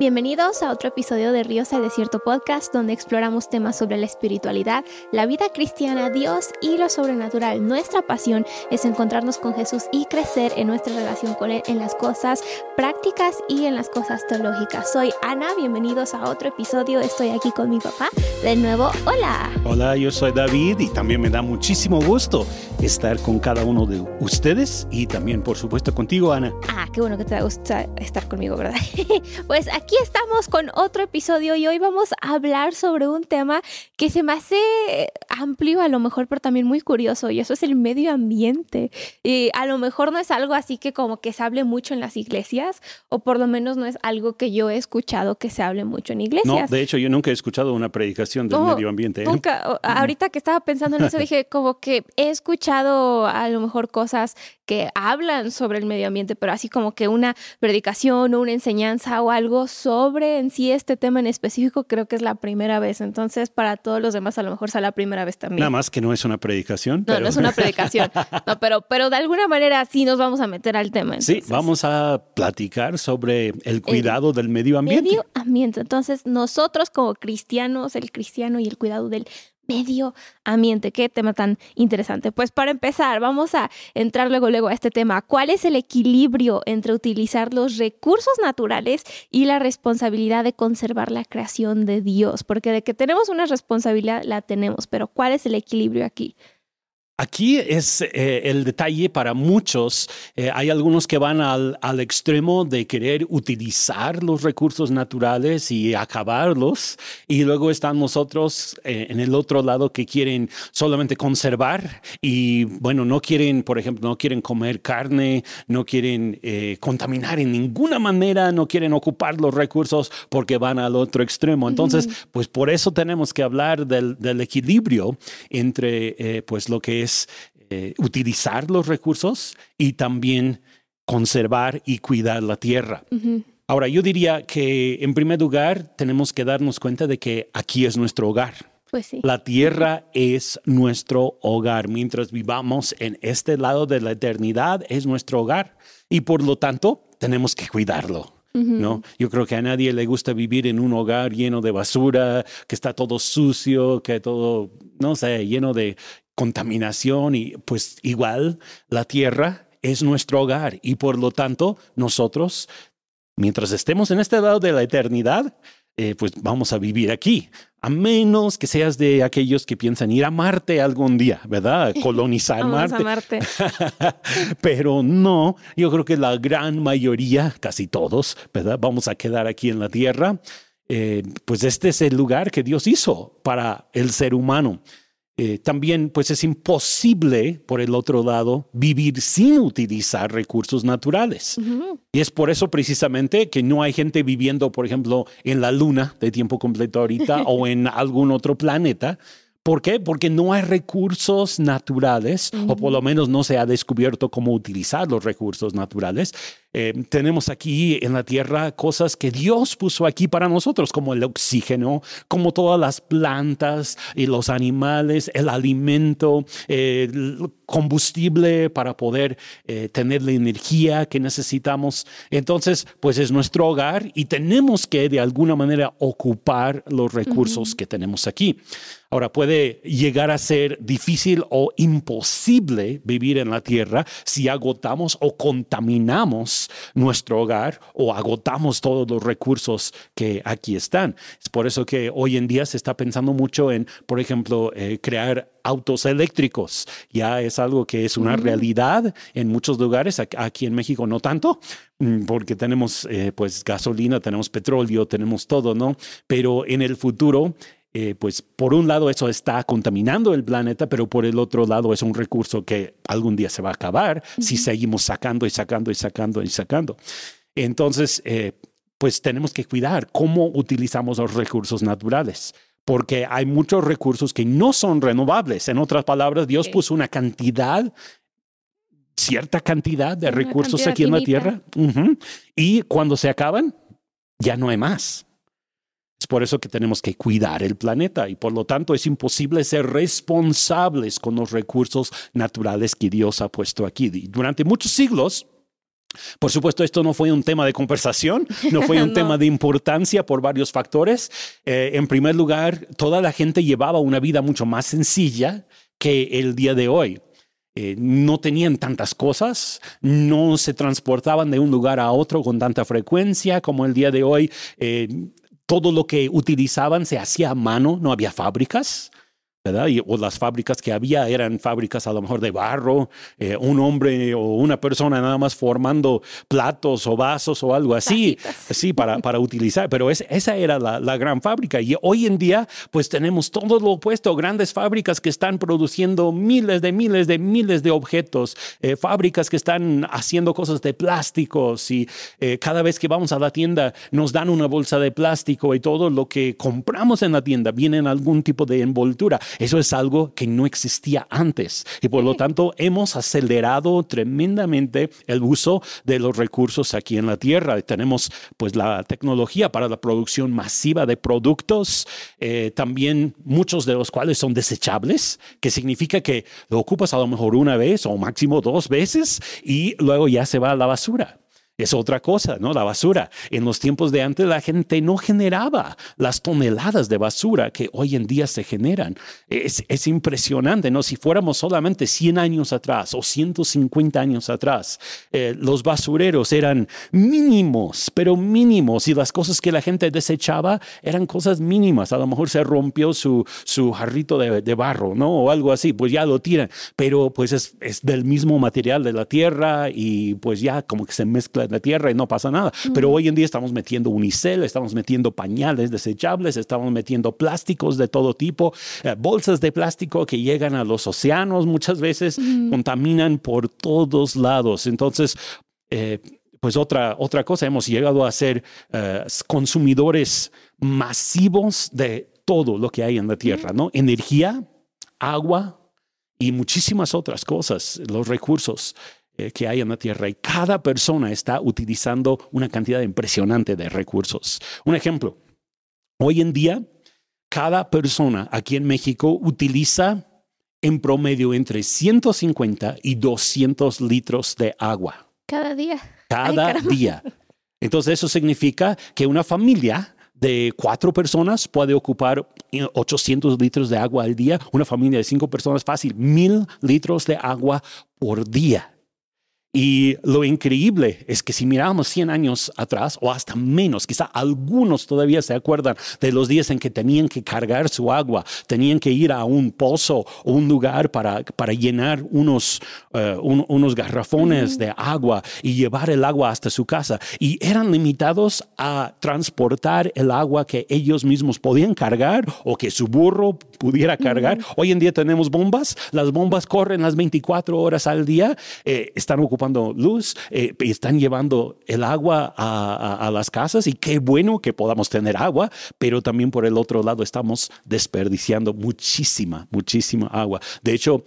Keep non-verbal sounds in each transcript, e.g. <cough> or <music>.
Bienvenidos a otro episodio de Ríos al Desierto Podcast, donde exploramos temas sobre la espiritualidad, la vida cristiana, Dios y lo sobrenatural. Nuestra pasión es encontrarnos con Jesús y crecer en nuestra relación con Él en las cosas prácticas y en las cosas teológicas. Soy Ana, bienvenidos a otro episodio. Estoy aquí con mi papá. De nuevo, hola. Hola, yo soy David y también me da muchísimo gusto estar con cada uno de ustedes y también, por supuesto, contigo, Ana. Ah, qué bueno que te gusta estar conmigo, ¿verdad? <laughs> pues aquí estamos con otro episodio y hoy vamos a hablar sobre un tema que se me hace amplio a lo mejor, pero también muy curioso y eso es el medio ambiente. Y a lo mejor no es algo así que como que se hable mucho en las iglesias o por lo menos no es algo que yo he escuchado que se hable mucho en iglesias. No, de hecho yo nunca he escuchado una predicación del medio ambiente. ¿eh? Nunca. Ahorita que estaba pensando en eso <laughs> dije como que he escuchado a lo mejor cosas que hablan sobre el medio ambiente, pero así como que una predicación o una enseñanza o algo sobre en sí este tema en específico, creo que es la primera vez. Entonces, para todos los demás, a lo mejor sea la primera vez también. Nada más que no es una predicación. No, no es una predicación. <laughs> No, pero, pero de alguna manera sí nos vamos a meter al tema. Sí, vamos a platicar sobre el cuidado del medio ambiente. Medio ambiente. Entonces, nosotros como cristianos, el cristiano y el cuidado del medio ambiente. Qué tema tan interesante. Pues para empezar, vamos a entrar luego, luego a este tema. ¿Cuál es el equilibrio entre utilizar los recursos naturales y la responsabilidad de conservar la creación de Dios? Porque de que tenemos una responsabilidad, la tenemos, pero ¿cuál es el equilibrio aquí? Aquí es eh, el detalle para muchos. Eh, hay algunos que van al, al, extremo de querer utilizar los recursos naturales y acabarlos. Y luego están nosotros eh, en el otro lado que quieren solamente conservar y, bueno, no quieren, por ejemplo, no quieren comer carne, no quieren contaminar en ninguna manera, no quieren ocupar los recursos porque van al otro extremo. Entonces, pues por eso tenemos que hablar del, del equilibrio entre, pues, lo que es eh, utilizar los recursos y también conservar y cuidar la tierra. Ahora, yo diría que en primer lugar tenemos que darnos cuenta de que aquí es nuestro hogar. Pues la tierra es nuestro hogar. Mientras vivamos en este lado de la eternidad, es nuestro hogar. Y por lo tanto, tenemos que cuidarlo. ¿no? Yo creo que a nadie le gusta vivir en un hogar lleno de basura, que está todo sucio, que todo, no sé, lleno de contaminación y pues igual la tierra es nuestro hogar y por lo tanto nosotros, mientras estemos en este lado de la eternidad, eh, pues vamos a vivir aquí, a menos que seas de aquellos que piensan ir a Marte algún día, ¿verdad? Colonizar <laughs> Marte. Marte. <laughs> Pero no, yo creo que la gran mayoría, casi todos, ¿verdad? Vamos a quedar aquí en la Tierra. Eh, pues este es el lugar que Dios hizo para el ser humano. Eh, también pues es imposible, por el otro lado, vivir sin utilizar recursos naturales. Y es por eso precisamente que no hay gente viviendo, por ejemplo, en la luna de tiempo completo ahorita <laughs> o en algún otro planeta, ¿Por qué? Porque no hay recursos naturales, o por lo menos no se ha descubierto cómo utilizar los recursos naturales. Eh, tenemos aquí en la tierra cosas que Dios puso aquí para nosotros, como el oxígeno, como todas las plantas y los animales, el alimento, el combustible para poder eh, tener la energía que necesitamos. Entonces, pues es nuestro hogar y tenemos que de alguna manera ocupar los recursos que tenemos aquí. Ahora, puede llegar a ser difícil o imposible vivir en la tierra si agotamos o contaminamos nuestro hogar o agotamos todos los recursos que aquí están. Es por eso que hoy en día se está pensando mucho en, por ejemplo, eh, crear autos eléctricos. Ya es algo que es una realidad en muchos lugares, aquí en México no tanto, mm, porque tenemos eh, pues gasolina, tenemos petróleo, tenemos todo, ¿no? Pero en el futuro eh, pues por un lado eso está contaminando el planeta, pero por el otro lado es un recurso que algún día se va a acabar si seguimos sacando y sacando y sacando y sacando. Entonces, eh, pues tenemos que cuidar cómo utilizamos los recursos naturales porque hay muchos recursos que no son renovables. En otras palabras, Dios puso una cantidad, cierta cantidad de recursos aquí en la tierra, y cuando se acaban, ya no hay más. Por eso que tenemos que cuidar el planeta y por lo tanto es imposible ser responsables con los recursos naturales que Dios ha puesto aquí. durante muchos siglos, Por supuesto, esto no fue un tema de conversación, no fue un <laughs> No. tema de importancia por varios factores. Eh, en primer lugar, toda la gente llevaba una vida mucho más sencilla que el día de hoy. Eh, no tenían tantas cosas, no se transportaban de un lugar a otro con tanta frecuencia como el día de hoy. Eh, todo lo que utilizaban se hacía a mano, no había fábricas. ¿Verdad? Y, o las fábricas que había eran fábricas a lo mejor de barro, eh, un hombre o una persona nada más formando platos o vasos o algo así, Tacitas. sí, para, para utilizar. Pero es- esa era la, la gran fábrica. Y hoy en día, pues tenemos todo lo opuesto, grandes fábricas que están produciendo miles de miles de miles de objetos, eh, fábricas que están haciendo cosas de plásticos y eh, cada vez que vamos a la tienda nos dan una bolsa de plástico y todo lo que compramos en la tienda viene en algún tipo de envoltura. Eso es algo que no existía antes y por lo tanto hemos acelerado tremendamente el uso de los recursos aquí en la tierra. Tenemos pues la tecnología para la producción masiva de productos, eh, también muchos de los cuales son desechables, que significa que lo ocupas a lo mejor una vez o máximo dos veces y luego ya se va a la basura. Es otra cosa, ¿no? La basura. En los tiempos de antes la gente no generaba las toneladas de basura que hoy en día se generan. Es, es impresionante, ¿no? Si fuéramos solamente 100 años atrás o 150 años atrás, eh, los basureros eran mínimos, pero mínimos, y las cosas que la gente desechaba eran cosas mínimas. A lo mejor se rompió su, su jarrito de, de barro, ¿no? O algo así, pues ya lo tiran, pero pues es, es del mismo material de la tierra y pues ya como que se mezcla en la tierra y no pasa nada. Pero hoy en día estamos metiendo unicel, estamos metiendo pañales desechables, estamos metiendo plásticos de todo tipo, eh, bolsas de plástico que llegan a los océanos muchas veces, contaminan por todos lados. Entonces, eh, pues otra, otra cosa, hemos llegado a ser eh, consumidores masivos de todo lo que hay en la tierra, ¿no? Energía, agua y muchísimas otras cosas, los recursos eh, que hay en la tierra. Y cada persona está utilizando una cantidad impresionante de recursos. Un ejemplo, hoy en día, cada persona aquí en México utiliza en promedio entre 150 y 200 litros de agua Cada día. cada día. Entonces eso significa que una familia de cuatro personas puede ocupar eh, 800 litros de agua al día. Una familia de cinco personas fácil, mil litros de agua por día. Y lo increíble es que si miramos 100 años atrás o hasta menos, quizá algunos todavía se acuerdan de los días en que tenían que cargar su agua, tenían que ir a un pozo o un lugar para, para llenar unos, eh, un- unos garrafones de agua y llevar el agua hasta su casa. Y eran limitados a transportar el agua que ellos mismos podían cargar o que su burro pudiera cargar. Hoy en día tenemos bombas, las bombas corren las 24 horas al día, eh, están ocupando luz, eh, están llevando el agua a, a- a las casas y qué bueno que podamos tener agua, pero también por el otro lado estamos desperdiciando muchísima, muchísima agua. De hecho,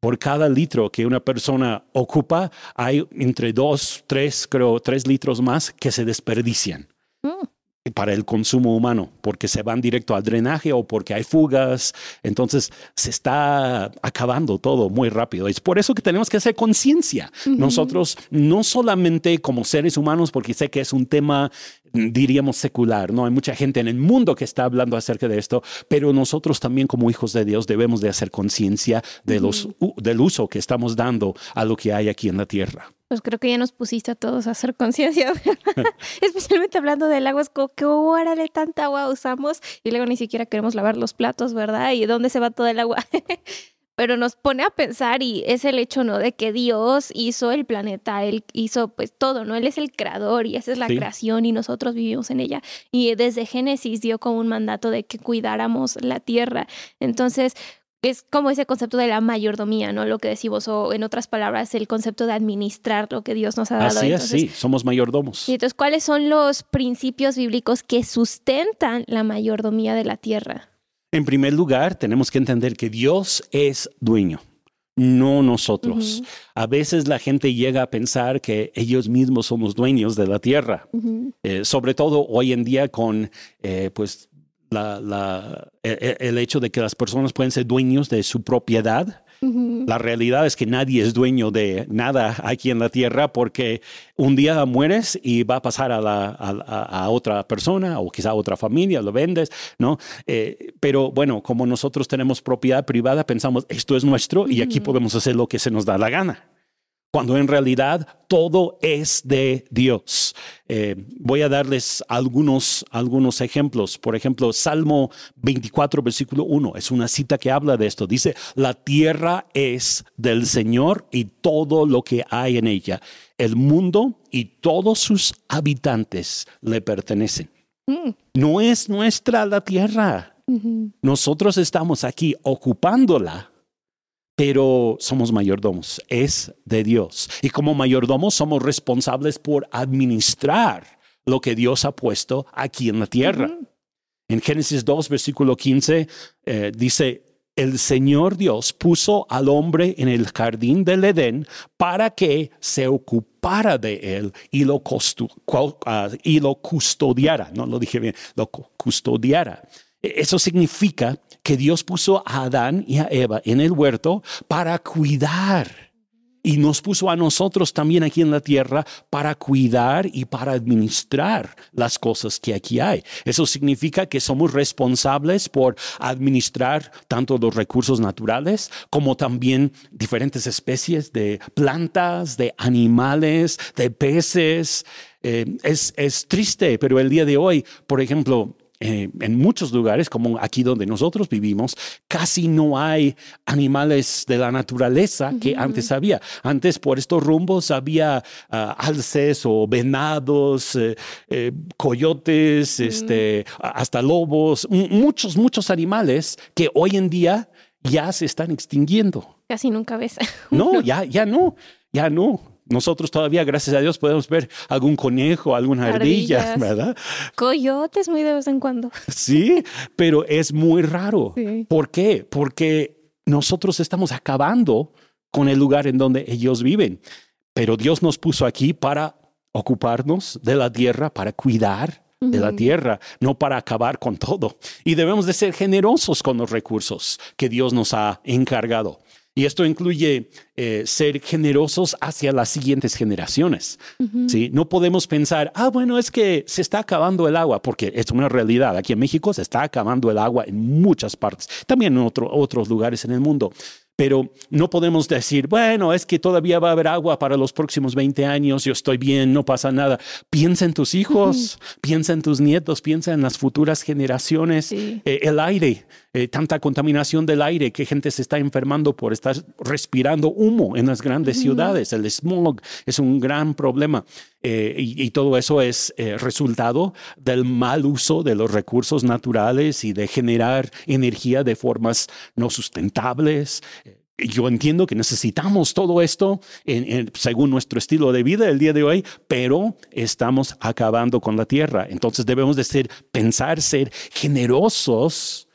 por cada litro que una persona ocupa, hay entre dos, tres, creo, tres litros más que se desperdician Mm. Para el consumo humano, porque se van directo al drenaje o porque hay fugas. Entonces se está acabando todo muy rápido. Es por eso que tenemos que hacer conciencia. Nosotros, no solamente como seres humanos, porque sé que es un tema, diríamos, secular, ¿no? Hay mucha gente en el mundo que está hablando acerca de esto, pero nosotros también como hijos de Dios debemos de hacer conciencia de los, del uso que estamos dando a lo que hay aquí en la tierra. Pues creo que ya nos pusiste a todos a hacer conciencia, <laughs> especialmente hablando del agua, es como que hora de tanta agua usamos y luego ni siquiera queremos lavar los platos, ¿verdad? ¿Y dónde se va todo el agua? <laughs> Pero nos pone a pensar y es el hecho, ¿no? De que Dios hizo el planeta, Él hizo pues todo, ¿no? Él es el creador y esa es la Sí. creación y nosotros vivimos en ella. Y desde Génesis dio como un mandato de que cuidáramos la tierra. Entonces, es como ese concepto de la mayordomía, ¿no? Lo que decimos, o en otras palabras, el concepto de administrar lo que Dios nos ha dado. Así es, sí, somos mayordomos. y entonces, ¿cuáles son los principios bíblicos que sustentan la mayordomía de la tierra? En primer lugar, tenemos que entender que Dios es dueño, no nosotros. A veces la gente llega a pensar que ellos mismos son los dueños de la tierra. Eh, sobre todo hoy en día con eh, pues la- la- e- e- el hecho de que las personas pueden ser dueños de su propiedad. La realidad es que nadie es dueño de nada aquí en la tierra porque un día mueres y va a pasar a, la, a, otra persona o quizá a otra familia, lo vendes, ¿no? Eh, pero bueno, como nosotros tenemos propiedad privada, pensamos, esto es nuestro y aquí podemos hacer lo que se nos da la gana cuando en realidad todo es de Dios. Eh, voy a darles algunos, algunos ejemplos. Por ejemplo, Salmo 24, versículo 1, es una cita que habla de esto. Dice, la tierra es del Señor y todo lo que hay en ella. El mundo y todos sus habitantes le pertenecen. Mm. No es nuestra la tierra. Nosotros estamos aquí ocupándola pero somos mayordomos, es de Dios. Y como mayordomos somos responsables por administrar lo que Dios ha puesto aquí en la tierra. En Génesis 2, versículo 15, eh, dice, el Señor Dios puso al hombre en el jardín del Edén para que se ocupara de él y lo, ah, y lo custodiara. No lo dije bien, lo custodiara. Eso significa que Dios puso a Adán y a Eva en el huerto para cuidar. Y nos puso a nosotros también aquí en la tierra para cuidar y para administrar las cosas que aquí hay. Eso significa que somos responsables por administrar tanto los recursos naturales como también diferentes especies de plantas, de animales, de peces. Eh, es, es triste, pero el día de hoy, por ejemplo, eh, en muchos lugares, como aquí donde nosotros vivimos, casi no hay animales de la naturaleza que antes había. Antes por estos rumbos había ah, alces o venados, eh, eh, coyotes, este, hasta lobos, muchos, muchos animales que hoy en día ya se están extinguiendo. Casi nunca ves. no, ya, ya no, ya no. Nosotros todavía, gracias a Dios, podemos ver algún conejo, alguna ardilla, ¿verdad? Coyotes muy de vez en cuando. <laughs> Sí, pero es muy raro. ¿Por qué? Porque nosotros estamos acabando con el lugar en donde ellos viven. Pero Dios nos puso aquí para ocuparnos de la tierra, para cuidar de la tierra, no para acabar con todo. Y debemos de ser generosos con los recursos que Dios nos ha encargado. Y esto incluye eh, ser generosos hacia las siguientes generaciones. ¿sí? No podemos pensar, ah, bueno, es que se está acabando el agua, porque es una realidad. Aquí en México se está acabando el agua en muchas partes, también en otros lugares en el mundo. Pero no podemos decir, bueno, es que todavía va a haber agua para los próximos 20 años, yo estoy bien, no pasa nada. Piensa en tus hijos, piensa en tus nietos, piensa en las futuras generaciones. Eh, el aire, eh, tanta contaminación del aire que gente se está enfermando por estar respirando humo en las grandes ciudades. El smog es un gran problema. Eh, y, todo eso es resultado del mal uso de los recursos naturales y de generar energía de formas no sustentables, yo entiendo que necesitamos todo esto según nuestro estilo de vida el día de hoy, pero estamos acabando con la tierra. Entonces debemos de ser, pensar, ser generosos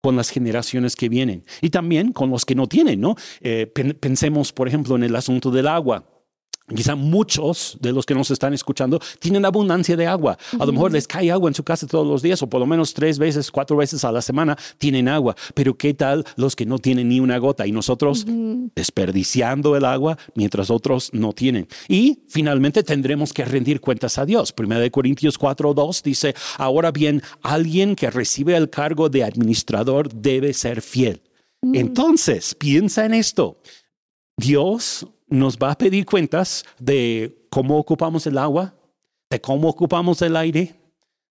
con las generaciones que vienen y también con los que no tienen, ¿no? Eh, pensemos, por ejemplo, en el asunto del agua. Quizá muchos de los que nos están escuchando tienen abundancia de agua. A lo mejor les cae agua en su casa todos los días o por lo menos tres veces, cuatro veces a la semana tienen agua. Pero ¿qué tal los que no tienen ni una gota y nosotros desperdiciando el agua mientras otros no tienen? Y finalmente tendremos que rendir cuentas a Dios. Primera de Corintios 4.2 dice, ahora bien, alguien que recibe el cargo de administrador debe ser fiel. Mm. Entonces, piensa en esto. Dios nos va a pedir cuentas de cómo ocupamos el agua, de cómo ocupamos el aire,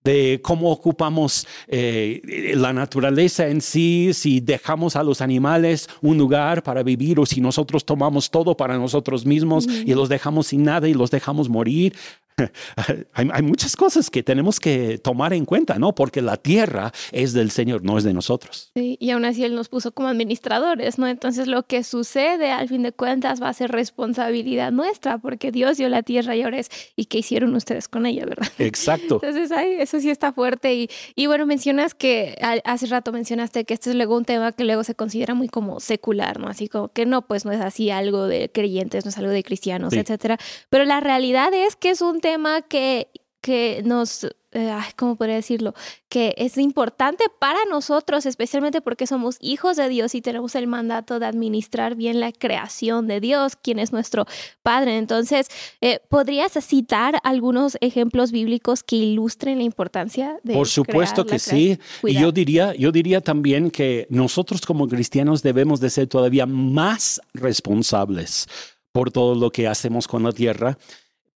de cómo ocupamos eh, la naturaleza en sí, si dejamos a los animales un lugar para vivir o si nosotros tomamos todo para nosotros mismos y los dejamos sin nada y los dejamos morir. <laughs> hay, muchas cosas que tenemos que tomar en cuenta, ¿no? Porque la tierra es del Señor, no es de nosotros. Sí, y aún así Él nos puso como administradores, ¿no? Entonces lo que sucede al fin de cuentas va a ser responsabilidad nuestra, porque Dios dio la tierra y ahora es, ¿y qué hicieron ustedes con ella, verdad? <laughs> Exacto. Entonces, ay, eso sí está fuerte. Y, y bueno, mencionas que hace rato mencionaste que este es luego un tema que luego se considera muy como secular, ¿no? Así como que no, pues no es así algo de creyentes, no es algo de cristianos, etcétera. Pero la realidad es que es un tema que, que nos eh, ¿cómo podría decirlo? Que es importante para nosotros, especialmente porque somos hijos de Dios y tenemos el mandato de administrar bien la creación de Dios, quien es nuestro Padre. Entonces, eh, ¿podrías citar algunos ejemplos bíblicos que ilustren la importancia de... Por supuesto que sí. Y yo diría, yo diría también que nosotros como cristianos debemos de ser todavía más responsables por todo lo que hacemos con la tierra.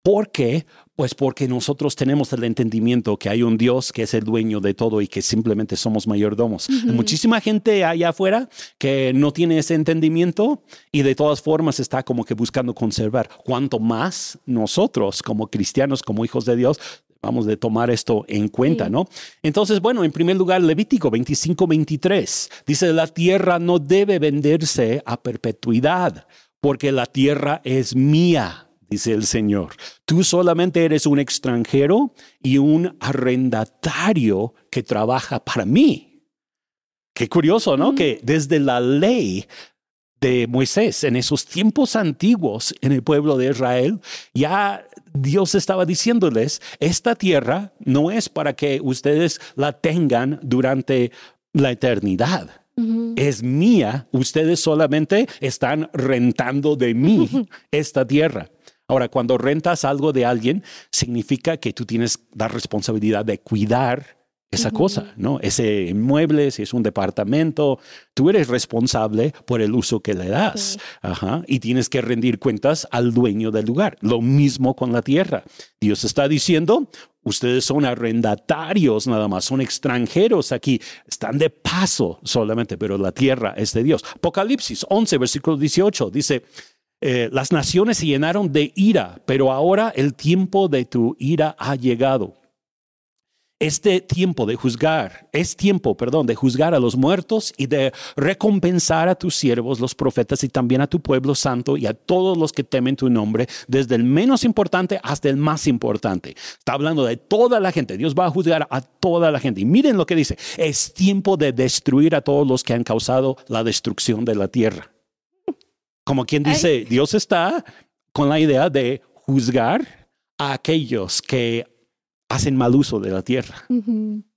¿Por qué? Pues porque nosotros tenemos el entendimiento que hay un Dios que es el dueño de todo y que simplemente somos mayordomos. Hay muchísima gente allá afuera que no tiene ese entendimiento y de todas formas está como que buscando conservar. Cuanto más nosotros como cristianos, como hijos de Dios, vamos a tomar esto en cuenta, ¿no? Entonces, bueno, en primer lugar, Levítico 25, 23 dice, la tierra no debe venderse a perpetuidad porque la tierra es mía dice el Señor. Tú solamente eres un extranjero y un arrendatario que trabaja para mí. Qué curioso, ¿no? Que desde la ley de Moisés, en esos tiempos antiguos en el pueblo de Israel, ya Dios estaba diciéndoles, esta tierra no es para que ustedes la tengan durante la eternidad. Es mía, ustedes solamente están rentando de mí <laughs> esta tierra. Ahora, cuando rentas algo de alguien, significa que tú tienes la responsabilidad de cuidar esa cosa, ¿no? Ese inmueble, si es un departamento, tú eres responsable por el uso que le das. Ajá. Y tienes que rendir cuentas al dueño del lugar. Lo mismo con la tierra. Dios está diciendo, ustedes son arrendatarios nada más, son extranjeros aquí, están de paso solamente, pero la tierra es de Dios. Apocalipsis 11, versículo 18, dice, eh, las naciones se llenaron de ira, pero ahora el tiempo de tu ira ha llegado. Este tiempo de juzgar, es tiempo, perdón, de juzgar a los muertos y de recompensar a tus siervos, los profetas, y también a tu pueblo santo y a todos los que temen tu nombre, desde el menos importante hasta el más importante. Está hablando de toda la gente. Dios va a juzgar a toda la gente. Y miren lo que dice. Es tiempo de destruir a todos los que han causado la destrucción de la tierra. Como quien dice, Dios está con la idea de juzgar a aquellos que hacen mal uso de la tierra.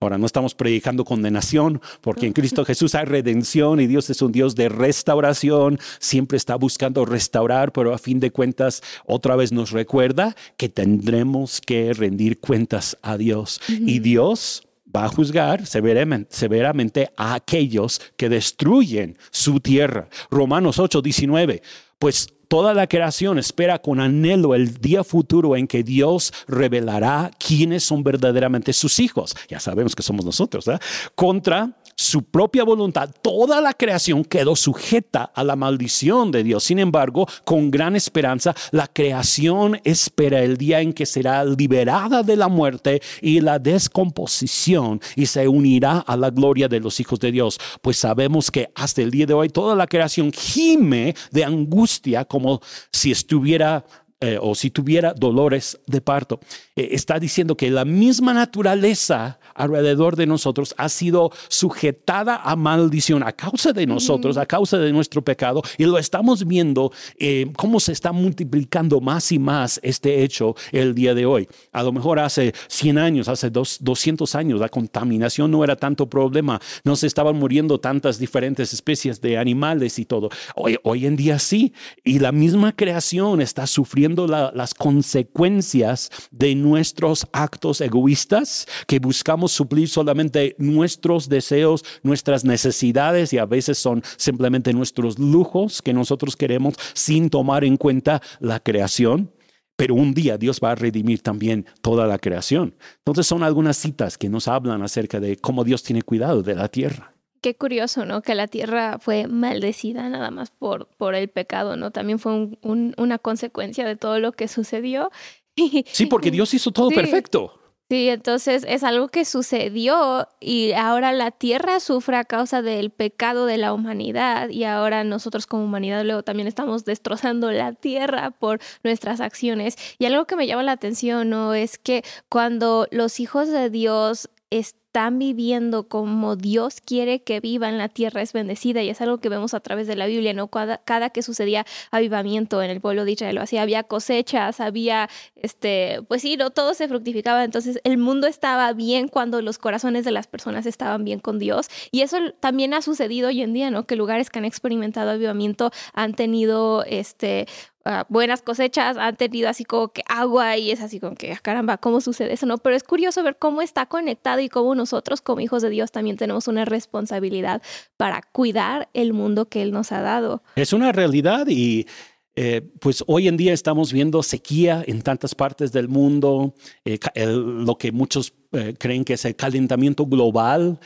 Ahora, no estamos predicando condenación, porque en Cristo Jesús hay redención y Dios es un Dios de restauración, siempre está buscando restaurar, pero a fin de cuentas, otra vez nos recuerda que tendremos que rendir cuentas a Dios. Y Dios va a juzgar severamente, a aquellos que destruyen su tierra. Romanos 8, 19. Pues toda la creación espera con anhelo el día futuro en que Dios revelará quiénes son verdaderamente sus hijos. Ya sabemos que somos nosotros, ¿eh? Contra su propia voluntad, toda la creación quedó sujeta a la maldición de Dios. Sin embargo, con gran esperanza, la creación espera el día en que será liberada de la muerte y la descomposición y se unirá a la gloria de los hijos de Dios. Pues sabemos que hasta el día de hoy toda la creación gime de angustia como si estuviera eh, o si tuviera dolores de parto. Eh, está diciendo que la misma naturaleza alrededor de nosotros ha sido sujetada a maldición a causa de nosotros, a causa de nuestro pecado, y lo estamos viendo eh, cómo se está multiplicando más y más este hecho el día de hoy. A lo mejor hace 100 años, hace dos, 200 años, la contaminación no era tanto problema, no se estaban muriendo tantas diferentes especies de animales y todo. Hoy, hoy en día sí, y la misma creación está sufriendo las consecuencias de nuestros actos egoístas, que buscamos suplir solamente nuestros deseos, nuestras necesidades y a veces son simplemente nuestros lujos que nosotros queremos sin tomar en cuenta la creación. Pero un día Dios va a redimir también toda la creación. Entonces son algunas citas que nos hablan acerca de cómo Dios tiene cuidado de la tierra. Qué curioso, ¿no? Que la tierra fue maldecida nada más por, por el pecado, ¿no? También fue una consecuencia de todo lo que sucedió <laughs> Sí, porque Dios hizo todo perfecto. Sí, entonces es algo que sucedió y ahora la tierra sufre a causa del pecado de la humanidad y ahora nosotros como humanidad luego también estamos destrozando la tierra por nuestras acciones. Y algo que me llama la atención, ¿no? Es que cuando los hijos de Dios están viviendo como Dios quiere que vivan, la tierra es bendecida y es algo que vemos a través de la Biblia, ¿no? Cada, cada que sucedía avivamiento en el pueblo de Israel, así había cosechas, había, este, pues sí, no, todo se fructificaba, entonces el mundo estaba bien cuando los corazones de las personas estaban bien con Dios y eso también ha sucedido hoy en día, ¿no? Que lugares que han experimentado avivamiento han tenido, este, Ah, buenas cosechas, han tenido así como que agua y es así como que, ah, caramba, ¿cómo sucede eso? No, pero es curioso ver cómo está conectado y cómo nosotros como hijos de Dios también tenemos una responsabilidad para cuidar el mundo que Él nos ha dado. Es una realidad y eh, pues hoy en día estamos viendo sequía en tantas partes del mundo, eh, lo que muchos eh, creen que es el calentamiento global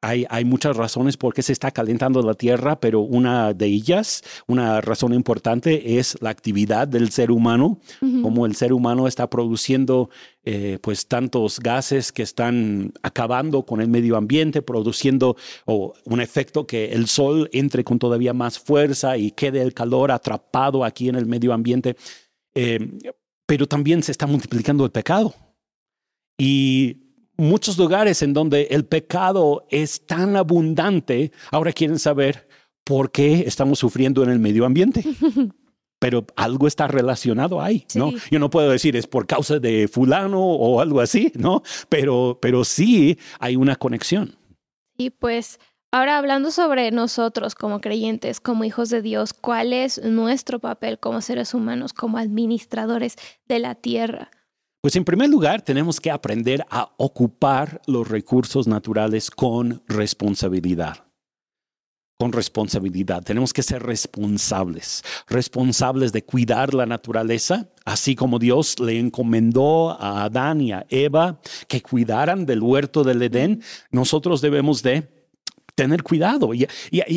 hay, hay, muchas razones por qué se está calentando la Tierra, pero una de ellas, una razón importante es la actividad del ser humano, como el ser humano está produciendo eh, pues tantos gases que están acabando con el medio ambiente, produciendo un efecto que el sol entre con todavía más fuerza y quede el calor atrapado aquí en el medio ambiente. Eh, pero también se está multiplicando el pecado. Y muchos lugares en donde el pecado es tan abundante, ahora quieren saber por qué estamos sufriendo en el medio ambiente. <laughs> Pero algo está relacionado ahí, ¿no? Yo no puedo decir es por causa de fulano o algo así, ¿no? Pero, pero sí hay una conexión. Y pues ahora hablando sobre nosotros como creyentes, como hijos de Dios, ¿cuál es nuestro papel como seres humanos, como administradores de la tierra? Pues en primer lugar, tenemos que aprender a ocupar los recursos naturales con responsabilidad. Con responsabilidad. Tenemos que ser responsables, responsables de cuidar la naturaleza, así como Dios le encomendó a Adán y a Eva que cuidaran del huerto del Edén. Nosotros debemos de tener cuidado. Y,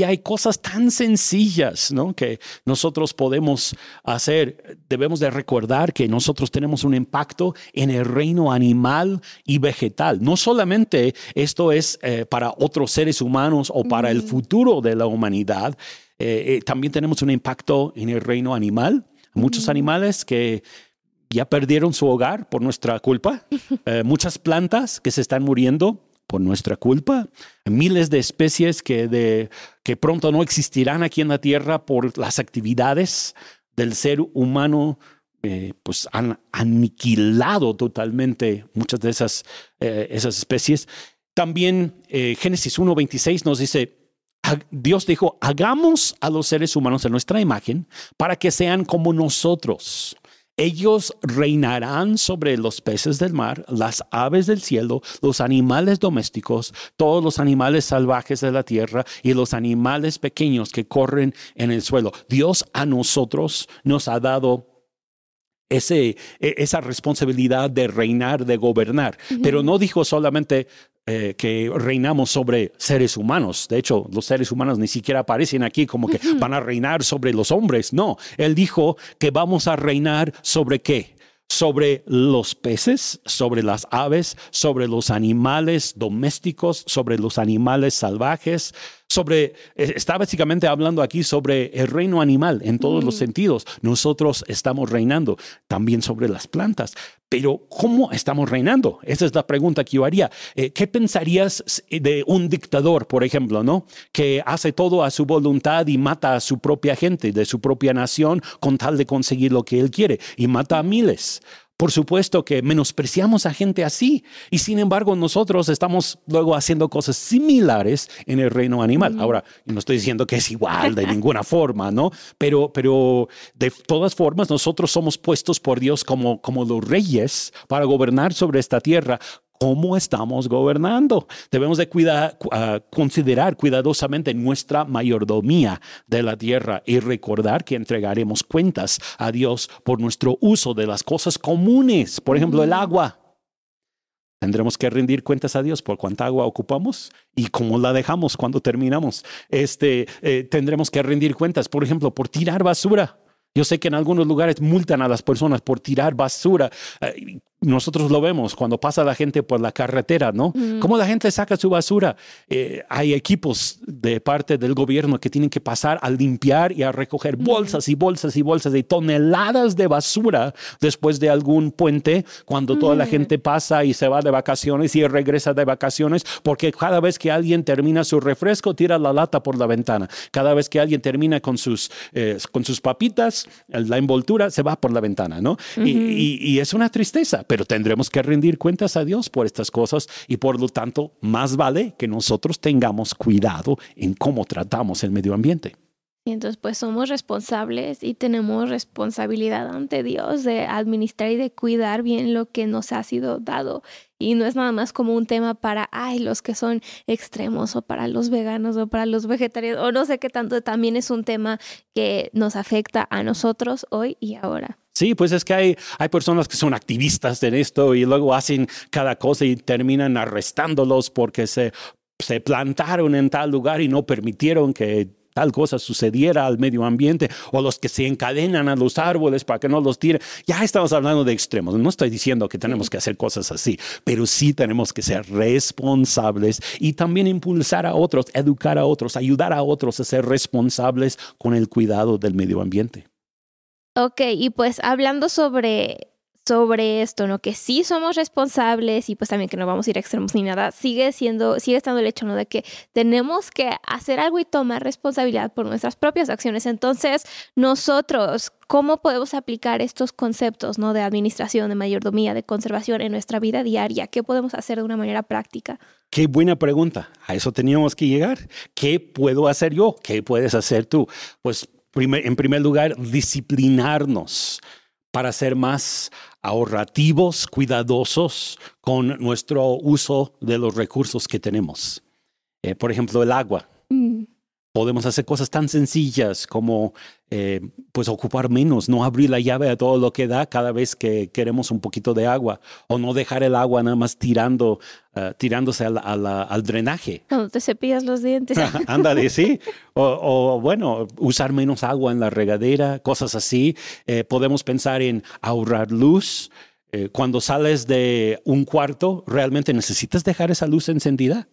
hay cosas tan sencillas ¿no? que nosotros podemos hacer. Debemos de recordar que nosotros tenemos un impacto en el reino animal y vegetal. No solamente esto es eh, para otros seres humanos o para el futuro de la humanidad, eh, eh, también tenemos un impacto en el reino animal. Muchos animales que ya perdieron su hogar por nuestra culpa, <laughs> muchas plantas que se están muriendo por nuestra culpa. Miles de especies que, de, que pronto no existirán aquí en la Tierra por las actividades del ser humano, eh, pues han aniquilado totalmente muchas de esas, eh, esas especies. También eh, Génesis 1.26 nos dice, Dios dijo, hagamos a los seres humanos en nuestra imagen para que sean como nosotros. Ellos reinarán sobre los peces del mar, las aves del cielo, los animales domésticos, todos los animales salvajes de la tierra y los animales pequeños que corren en el suelo. Dios a nosotros nos ha dado ese, e, esa responsabilidad de reinar, de gobernar. Pero no dijo solamente eh, que reinamos sobre seres humanos. De hecho, los seres humanos ni siquiera aparecen aquí como que van a reinar sobre los hombres. No, él dijo que vamos a reinar sobre qué? sobre los peces, sobre las aves, sobre los animales domésticos, sobre los animales salvajes, sobre, eh, está básicamente hablando aquí sobre el reino animal en todos los mm. sentidos. Nosotros estamos reinando también sobre las plantas. Pero ¿cómo estamos reinando? Esa es la pregunta que yo haría. Eh, ¿Qué pensarías de un dictador, por ejemplo, ¿no? que hace todo a su voluntad y mata a su propia gente, de su propia nación, con tal de conseguir lo que él quiere, y mata a miles? Por supuesto que menospreciamos a gente así y sin embargo nosotros estamos luego haciendo cosas similares en el reino animal. Ahora, no estoy diciendo que es igual de ninguna <laughs> forma, ¿no? Pero, pero de todas formas nosotros somos puestos por Dios como, como los reyes para gobernar sobre esta tierra cómo estamos gobernando. Debemos de cuidar, ah, considerar cuidadosamente nuestra mayordomía de la tierra y recordar que entregaremos cuentas a Dios por nuestro uso de las cosas comunes, por ejemplo, el agua. Tendremos que rendir cuentas a Dios por cuánta agua ocupamos y cómo la dejamos cuando terminamos. Este, eh, tendremos que rendir cuentas, por ejemplo, por tirar basura. Yo sé que en algunos lugares multan a las personas por tirar basura. Eh, nosotros lo vemos cuando pasa la gente por la carretera, ¿no? ¿Cómo la gente saca su basura? Eh, hay equipos de parte del gobierno que tienen que pasar a limpiar y a recoger bolsas y bolsas y bolsas de toneladas de basura después de algún puente, cuando toda la gente pasa y se va de vacaciones y regresa de vacaciones, porque cada vez que alguien termina su refresco, tira la lata por la ventana. Cada vez que alguien termina con sus, eh, con sus papitas, la envoltura se va por la ventana, ¿no? y es una tristeza pero tendremos que rendir cuentas a Dios por estas cosas y por lo tanto más vale que nosotros tengamos cuidado en cómo tratamos el medio ambiente. Y entonces pues somos responsables y tenemos responsabilidad ante Dios de administrar y de cuidar bien lo que nos ha sido dado. Y no es nada más como un tema para, ay, los que son extremos o para los veganos o para los vegetarianos o no sé qué tanto, también es un tema que nos afecta a nosotros hoy y ahora. Sí, pues es que hay, hay personas que son activistas en esto y luego hacen cada cosa y terminan arrestándolos porque se, se plantaron en tal lugar y no permitieron que tal cosa sucediera al medio ambiente o los que se encadenan a los árboles para que no los tiren. Ya estamos hablando de extremos. No estoy diciendo que tenemos que hacer cosas así, pero sí tenemos que ser responsables y también impulsar a otros, educar a otros, ayudar a otros a ser responsables con el cuidado del medio ambiente. Ok, y pues hablando sobre sobre esto, ¿no? Que sí somos responsables y pues también que no vamos a ir a extremos ni nada, sigue siendo, sigue estando el hecho, ¿no? De que tenemos que hacer algo y tomar responsabilidad por nuestras propias acciones. Entonces, nosotros, ¿cómo podemos aplicar estos conceptos, ¿no? De administración, de mayordomía, de conservación en nuestra vida diaria? ¿Qué podemos hacer de una manera práctica? Qué buena pregunta. A eso teníamos que llegar. ¿Qué puedo hacer yo? ¿Qué puedes hacer tú? Pues en primer lugar, disciplinarnos para ser más ahorrativos, cuidadosos con nuestro uso de los recursos que tenemos. Eh, por ejemplo, el agua. Mm. Podemos hacer cosas tan sencillas como eh, pues ocupar menos, no abrir la llave a todo lo que da cada vez que queremos un poquito de agua o no dejar el agua nada más tirando, uh, tirándose al, al, drenaje. Cuando te cepillas los dientes. <laughs> Ándale, sí. O, o, bueno, usar menos agua en la regadera, cosas así. Eh, podemos pensar en ahorrar luz. Eh, cuando sales de un cuarto, ¿realmente necesitas dejar esa luz encendida?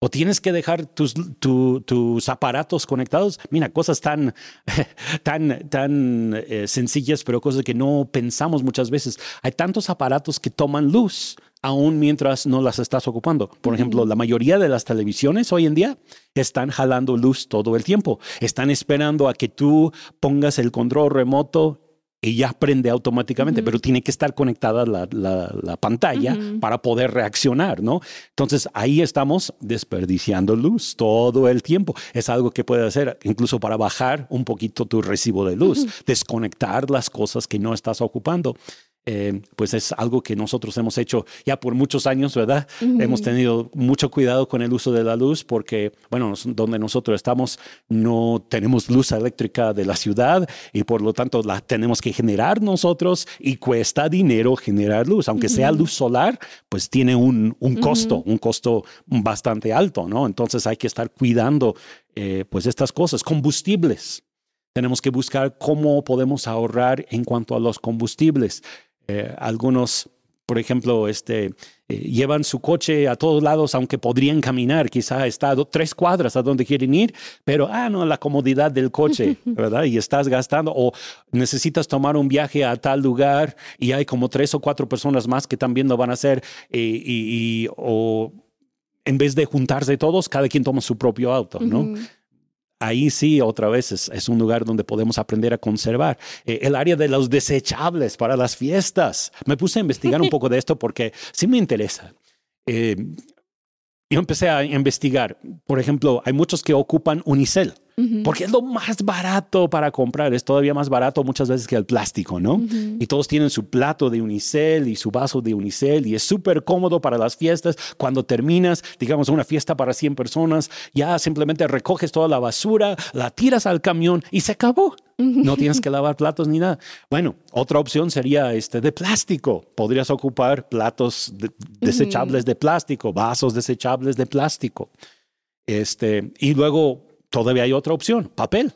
O tienes que dejar tus, tus aparatos conectados. Mira, cosas tan, <laughs> tan, tan eh, sencillas, pero cosas que no pensamos muchas veces. Hay tantos aparatos que toman luz aún mientras no las estás ocupando. Por ejemplo, la mayoría de las televisiones hoy en día están jalando luz todo el tiempo. Están esperando a que tú pongas el control remoto y ya prende automáticamente, pero tiene que estar conectada la, la, pantalla para poder reaccionar, ¿no? Entonces ahí estamos desperdiciando luz todo el tiempo. Es algo que puedes hacer incluso para bajar un poquito tu recibo de luz, desconectar las cosas que no estás ocupando. Eh, pues es algo que nosotros hemos hecho ya por muchos años, ¿verdad? Hemos tenido mucho cuidado con el uso de la luz porque, bueno, donde nosotros estamos no tenemos luz eléctrica de la ciudad y por lo tanto la tenemos que generar nosotros y cuesta dinero generar luz, aunque sea luz solar, pues tiene un, un costo, un costo bastante alto, ¿no? Entonces hay que estar cuidando eh, pues estas cosas, combustibles. Tenemos que buscar cómo podemos ahorrar en cuanto a los combustibles. Eh, algunos, por ejemplo, este, eh, llevan su coche a todos lados, aunque podrían caminar, quizá está tres cuadras a donde quieren ir, pero, ah, no, la comodidad del coche, <laughs> ¿verdad? Y estás gastando, o necesitas tomar un viaje a tal lugar y hay como tres o cuatro personas más que también lo van a hacer, eh, y, o en vez de juntarse todos, cada quien toma su propio auto, ¿no? Ahí sí, otra vez, es, un lugar donde podemos aprender a conservar. Eh, el área de los desechables para las fiestas. Me puse a investigar un <laughs> poco de esto porque sí me interesa. Eh, yo empecé a investigar. Por ejemplo, hay muchos que ocupan unicel porque es lo más barato para comprar, es todavía más barato muchas veces que el plástico, ¿no? Y todos tienen su plato de unicel y su vaso de unicel y es súper cómodo para las fiestas. Cuando terminas, digamos, una fiesta para 100 personas, ya simplemente recoges toda la basura, la tiras al camión y se acabó. No tienes que lavar platos ni nada. Bueno, otra opción sería este de plástico. Podrías ocupar platos desechables de plástico, vasos desechables de plástico. Este, y luego todavía hay otra opción, papel.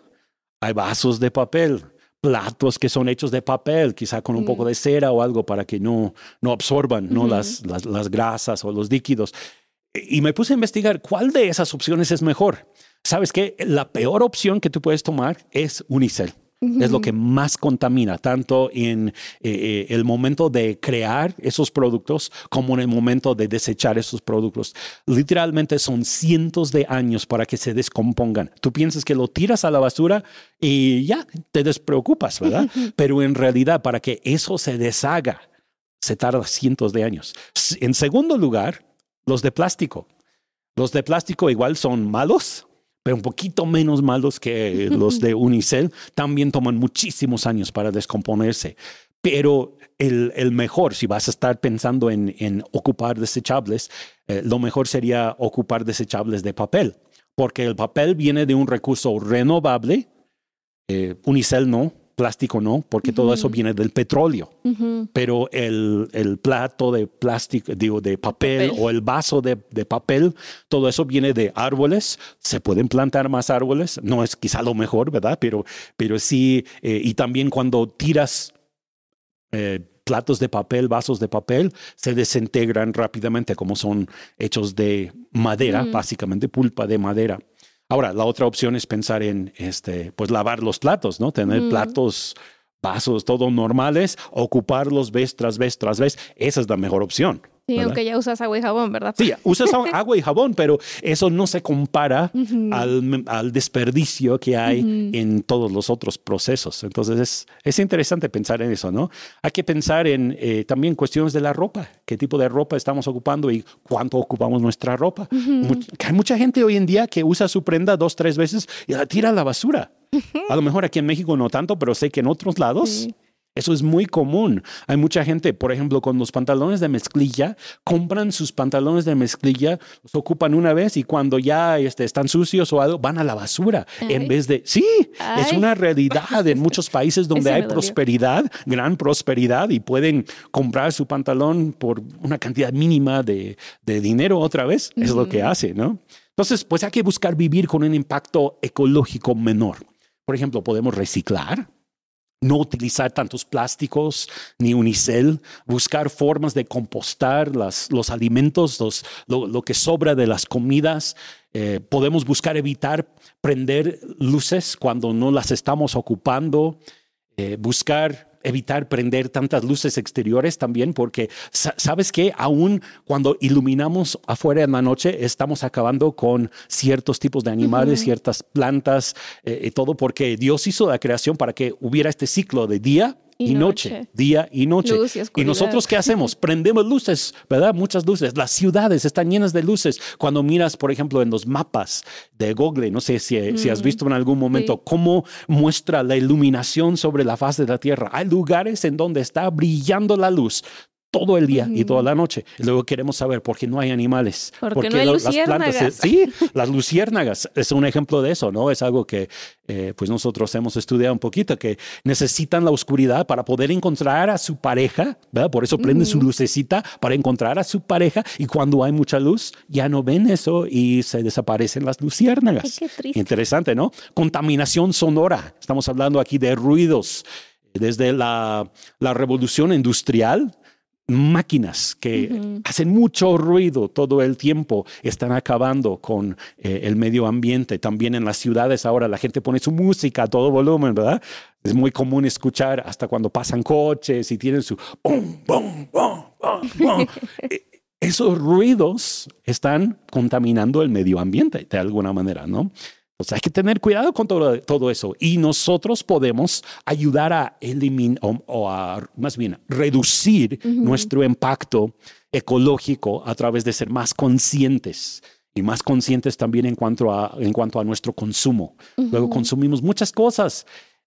Hay vasos de papel. platos que son hechos de papel, quizá con un poco de cera o algo para que no, no absorban ¿no? Las, las, las grasas o los líquidos. Y me puse a investigar cuál de esas opciones es mejor. ¿Sabes qué? La peor opción que tú puedes tomar es unicel. Es lo que más contamina, tanto en eh, eh, el momento de crear esos productos como en el momento de desechar esos productos. Literalmente son cientos de años para que se descompongan. Tú piensas que lo tiras a la basura y ya te despreocupas, ¿verdad? Pero en realidad, para que eso se deshaga, se tarda cientos de años. En segundo lugar, los de plástico. Los de plástico igual son malos, pero un poquito menos malos que <laughs> los de Unicel, también toman muchísimos años para descomponerse. Pero el, el mejor, si vas a estar pensando en, en ocupar desechables, eh, lo mejor sería ocupar desechables de papel, porque el papel viene de un recurso renovable, eh, Unicel no, plástico no, porque todo eso viene del petróleo. Pero el, el, plato de plástico, digo, de papel, o el vaso de, de, papel, todo eso viene de árboles. Se pueden plantar más árboles. No es quizá lo mejor, ¿verdad? Pero, pero sí, eh, y también cuando tiras eh, platos de papel, vasos de papel, se desintegran rápidamente como son hechos de madera, básicamente pulpa de madera. Ahora, la otra opción es pensar en, este, pues lavar los platos, ¿no? Tener platos, vasos, todo normales, ocuparlos vez tras vez tras vez. Esa es la mejor opción. Sí, aunque ya usas agua y jabón, ¿verdad? Sí, usas <laughs> agua y jabón, pero eso no se compara al, al, desperdicio que hay en todos los otros procesos. Entonces es, es, interesante pensar en eso, ¿no? Hay que pensar en eh, también cuestiones de la ropa, qué tipo de ropa estamos ocupando y cuánto ocupamos nuestra ropa. hay mucha gente hoy en día que usa su prenda dos, tres veces y la tira a la basura. <laughs> A lo mejor aquí en México no tanto, pero sé que en otros lados... Sí eso es muy común. Hay mucha gente, por ejemplo, con los pantalones de mezclilla, compran sus pantalones de mezclilla, los ocupan una vez y cuando ya este, están sucios o algo, van a la basura. En vez de, sí, es una realidad en muchos países donde <laughs> hay prosperidad, gran prosperidad y pueden comprar su pantalón por una cantidad mínima de, de dinero otra vez. Es lo que hace, ¿no? Entonces, pues hay que buscar vivir con un impacto ecológico menor. Por ejemplo, podemos reciclar, no utilizar tantos plásticos ni unicel, buscar formas de compostar los alimentos, los, lo, lo, que sobra de las comidas. Eh, podemos buscar evitar prender luces cuando no las estamos ocupando, eh, buscar evitar prender tantas luces exteriores también, porque sabes que aún cuando iluminamos afuera en la noche, estamos acabando con ciertos tipos de animales, ciertas plantas eh, y todo, porque Dios hizo la creación para que hubiera este ciclo de día, y, noche. día y noche. Y, y, nosotros qué hacemos? Prendemos luces, ¿verdad? Muchas luces. Las ciudades están llenas de luces. Cuando miras, por ejemplo, en los mapas de Google, no sé si, si has visto en algún momento cómo muestra la iluminación sobre la faz de la Tierra. Hay lugares en donde está brillando la luz todo el día y toda la noche. luego queremos saber por qué no hay animales. Porque no hay las plantas. Sí, las luciérnagas es un ejemplo de eso, ¿no? Es algo que eh, pues nosotros hemos estudiado un poquito, que necesitan la oscuridad para poder encontrar a su pareja, ¿verdad? Por eso prenden su lucecita para encontrar a su pareja y cuando hay mucha luz ya no ven eso y se desaparecen las luciérnagas. qué triste. Interesante, ¿no? Contaminación sonora. Estamos hablando aquí de ruidos. Desde la, la revolución industrial, máquinas que hacen mucho ruido todo el tiempo, están acabando con eh, el medio ambiente. También en las ciudades ahora la gente pone su música a todo volumen, ¿verdad? Es muy común escuchar hasta cuando pasan coches y tienen su... <laughs> E, esos ruidos están contaminando el medio ambiente de alguna manera, ¿no? Pues hay que tener cuidado con todo, todo eso. Y nosotros podemos ayudar a eliminar o, a más bien reducir nuestro impacto ecológico a través de ser más conscientes y más conscientes también en cuanto a, en cuanto a nuestro consumo. Luego consumimos muchas cosas.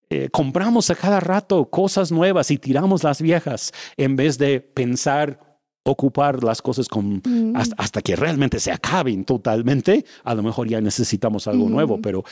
Eh, compramos a cada rato cosas nuevas y tiramos las viejas en vez de pensar ocupar las cosas con, mm. hasta, que realmente se acaben totalmente, a lo mejor ya necesitamos algo nuevo, pero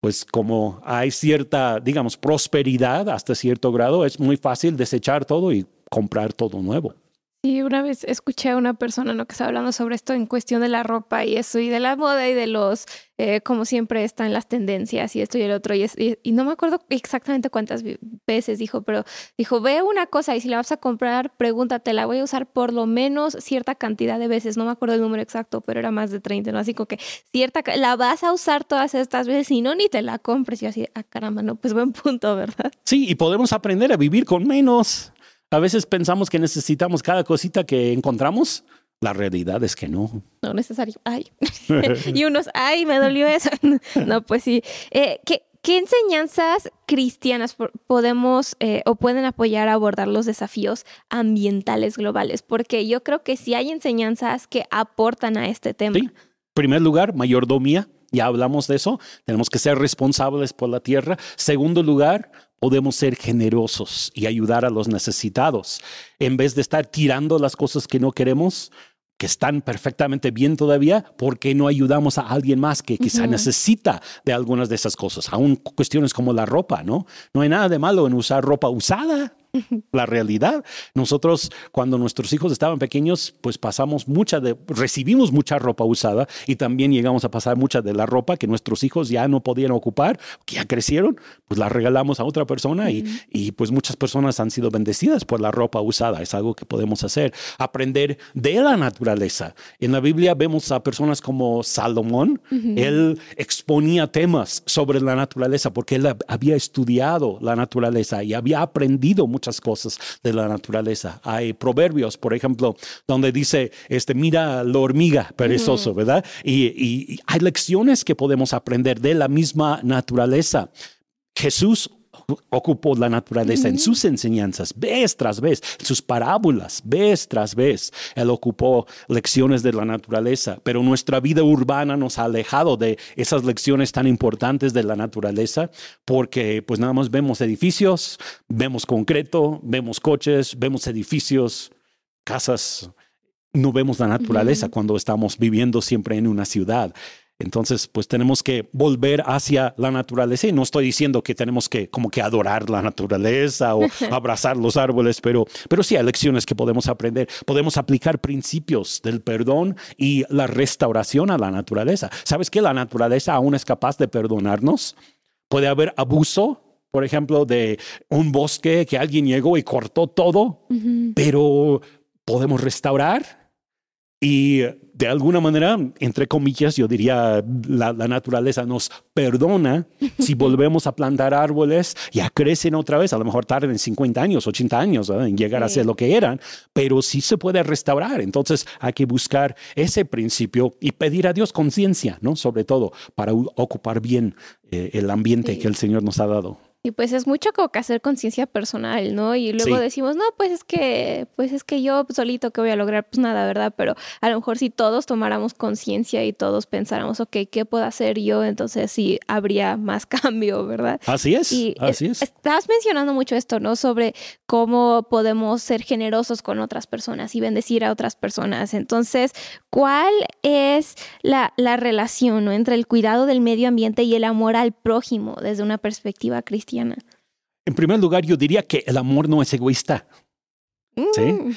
pues como hay cierta, digamos, prosperidad hasta cierto grado, es muy fácil desechar todo y comprar todo nuevo. Sí, una vez escuché a una persona ¿no? que estaba hablando sobre esto en cuestión de la ropa y eso, y de la moda y de los, eh, como siempre están las tendencias y esto y el otro, y, y, no me acuerdo exactamente cuántas veces dijo, pero dijo, ve una cosa y si la vas a comprar, pregúntate, la voy a usar por lo menos cierta cantidad de veces, no me acuerdo el número exacto, pero era más de 30, ¿no? Así como que cierta, la vas a usar todas estas veces y no, ni te la compres, y así, ah, caramba, no, pues buen punto, ¿verdad? Sí, y podemos aprender a vivir con menos. A veces pensamos que necesitamos cada cosita que encontramos. La realidad es que no. No necesario. Ay. <laughs> <laughs> y unos, ay, me dolió eso. <laughs> no, pues sí. Eh, ¿qué, enseñanzas cristianas podemos eh, o pueden apoyar a abordar los desafíos ambientales globales? Porque yo creo que sí hay enseñanzas que aportan a este tema. Sí. Primer lugar, mayordomía. Ya hablamos de eso. Tenemos que ser responsables por la tierra. Segundo lugar, podemos ser generosos y ayudar a los necesitados. En vez de estar tirando las cosas que no queremos, que están perfectamente bien todavía, ¿por qué no ayudamos a alguien más que quizá necesita de algunas de esas cosas? Aún cuestiones como la ropa, ¿no? No hay nada de malo en usar ropa usada <laughs> la realidad. Nosotros, cuando nuestros hijos estaban pequeños, pues pasamos mucha de, recibimos mucha ropa usada y también llegamos a pasar mucha de la ropa que nuestros hijos ya no podían ocupar, que ya crecieron, pues la regalamos a otra persona y, y pues muchas personas han sido bendecidas por la ropa usada. Es algo que podemos hacer. Aprender de la naturaleza. En la Biblia vemos a personas como Salomón. Él exponía temas sobre la naturaleza porque él había estudiado la naturaleza y había aprendido mucho muchas cosas de la naturaleza. Hay proverbios, por ejemplo, donde dice, este, mira la hormiga perezoso, ¿verdad? y hay lecciones que podemos aprender de la misma naturaleza. Jesús ocupó la naturaleza en sus enseñanzas, vez tras vez, sus parábolas, vez tras vez. Él ocupó lecciones de la naturaleza, pero nuestra vida urbana nos ha alejado de esas lecciones tan importantes de la naturaleza, porque pues nada más vemos edificios, vemos concreto, vemos coches, vemos edificios, casas, no vemos la naturaleza cuando estamos viviendo siempre en una ciudad. Entonces, pues tenemos que volver hacia la naturaleza. Y no estoy diciendo que tenemos que como que adorar la naturaleza o <laughs> abrazar los árboles, pero, pero sí hay lecciones que podemos aprender. Podemos aplicar principios del perdón y la restauración a la naturaleza. ¿Sabes que la naturaleza aún es capaz de perdonarnos? Puede haber abuso, por ejemplo, de un bosque que alguien llegó y cortó todo, pero podemos restaurar y de alguna manera, entre comillas, yo diría, la, naturaleza nos perdona <laughs> si volvemos a plantar árboles, ya crecen otra vez, a lo mejor tarden 50 años, 80 años en llegar a ser lo que eran, pero sí se puede restaurar. Entonces hay que buscar ese principio y pedir a Dios conciencia, ¿no? Sobre todo para ocupar bien eh, el ambiente que el Señor nos ha dado. Y pues es mucho como que hacer conciencia personal, ¿no? Y luego decimos, no, pues es que, pues es que yo solito que voy a lograr, pues nada, ¿verdad? Pero a lo mejor si todos tomáramos conciencia y todos pensáramos, ok, ¿qué puedo hacer yo? Entonces sí habría más <laughs> cambio, ¿verdad? Así es, así es. Estás mencionando mucho esto, ¿no? Sobre cómo podemos ser generosos con otras personas y bendecir a otras personas. Entonces, ¿cuál es la, la relación ¿no? entre el cuidado del medio ambiente y el amor al prójimo desde una perspectiva cristiana? En primer lugar, yo diría que el amor no es egoísta. Mm.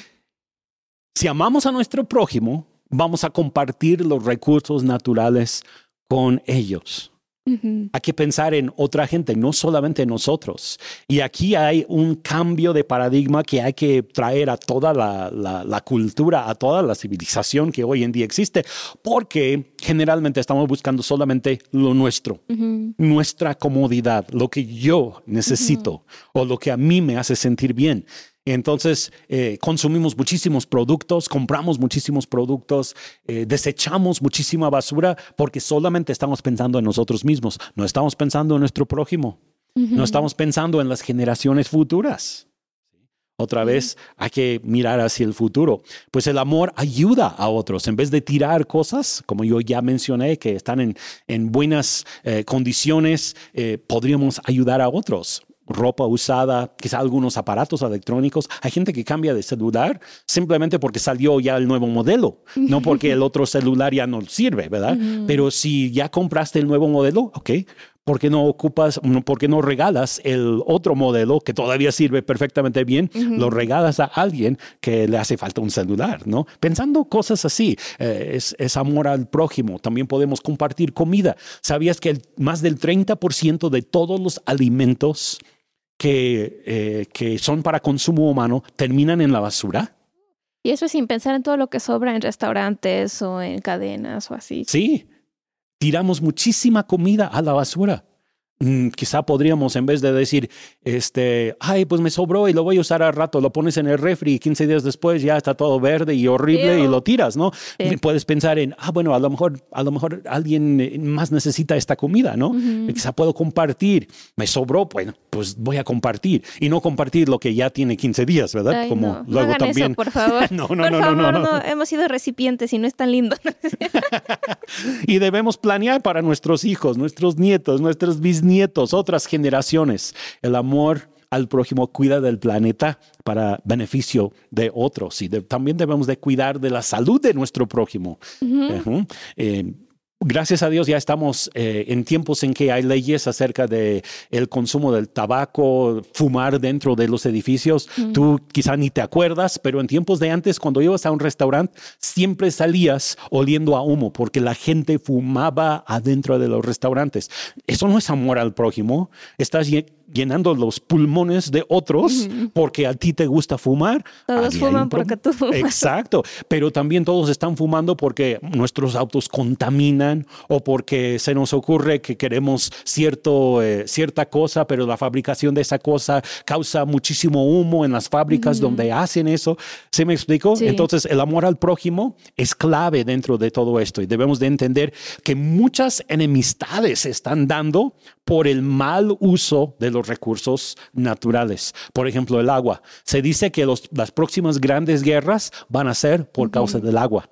Si amamos a nuestro prójimo, vamos a compartir los recursos naturales con ellos. Hay que pensar en otra gente, no solamente en nosotros. Y aquí hay un cambio de paradigma que hay que traer a toda la, cultura, a toda la civilización que hoy en día existe, porque generalmente estamos buscando solamente lo nuestro, nuestra comodidad, lo que yo necesito o lo que a mí me hace sentir bien. Entonces, eh, consumimos muchísimos productos, compramos muchísimos productos, eh, desechamos muchísima basura porque solamente estamos pensando en nosotros mismos, no estamos pensando en nuestro prójimo, no estamos pensando en las generaciones futuras. Otra vez hay que mirar hacia el futuro. Pues el amor ayuda a otros. En vez de tirar cosas, como yo ya mencioné, que están en, en buenas eh, condiciones, podríamos ayudar a otros ropa usada, quizá algunos aparatos electrónicos. Hay gente que cambia de celular simplemente porque salió ya el nuevo modelo, no porque el otro celular ya no sirve, ¿verdad? Pero si ya compraste el nuevo modelo, ok, ¿por qué no ocupas, por qué no regalas el otro modelo que todavía sirve perfectamente bien? Lo regalas a alguien que le hace falta un celular, ¿no? Pensando cosas así, eh, es, es, amor al prójimo. También podemos compartir comida. ¿Sabías que más del 30% de todos los alimentos que, eh, que son para consumo humano terminan en la basura? Y eso sin pensar en todo lo que sobra en restaurantes o en cadenas o así. Sí, tiramos muchísima comida a la basura. Mm, quizá podríamos, en vez de decir, este, ay, pues me sobró y lo voy a usar al rato, lo pones en el refri y 15 días después ya está todo verde y horrible y lo tiras, ¿no? Puedes pensar en, ah, bueno, a lo mejor, a lo mejor alguien eh, más necesita esta comida, ¿no? Quizá puedo compartir. Me sobró, bueno, pues voy a compartir y no compartir lo que ya tiene 15 días, ¿verdad? Como luego también. por <laughs> favor. no, no, no, no, no, Hemos sido recipientes y no es tan lindo. <laughs> y debemos planear para nuestros hijos, nuestros nietos, nuestros bisnietos nietos, otras generaciones. El amor al prójimo cuida del planeta para beneficio de otros y también debemos de cuidar de la salud de nuestro prójimo gracias a Dios ya estamos eh, en tiempos en que hay leyes acerca de el consumo del tabaco, fumar dentro de los edificios. Tú quizá ni te acuerdas, pero en tiempos de antes, cuando ibas a un restaurante, siempre salías oliendo a humo porque la gente fumaba adentro de los restaurantes. Eso no es amor al prójimo. Estás llenando los pulmones de otros porque a ti te gusta fumar. Todos fuman porque tú fumas. Exacto, pero también todos están fumando porque nuestros autos contaminan o porque se nos ocurre que queremos cierto, eh, cierta cosa, pero la fabricación de esa cosa causa muchísimo humo en las fábricas donde hacen eso. ¿Se me explico? Entonces, el amor al prójimo es clave dentro de todo esto y debemos de entender que muchas enemistades se están dando por el mal uso de los recursos naturales. Por ejemplo, el agua. Se dice que las próximas grandes guerras van a ser por causa del agua.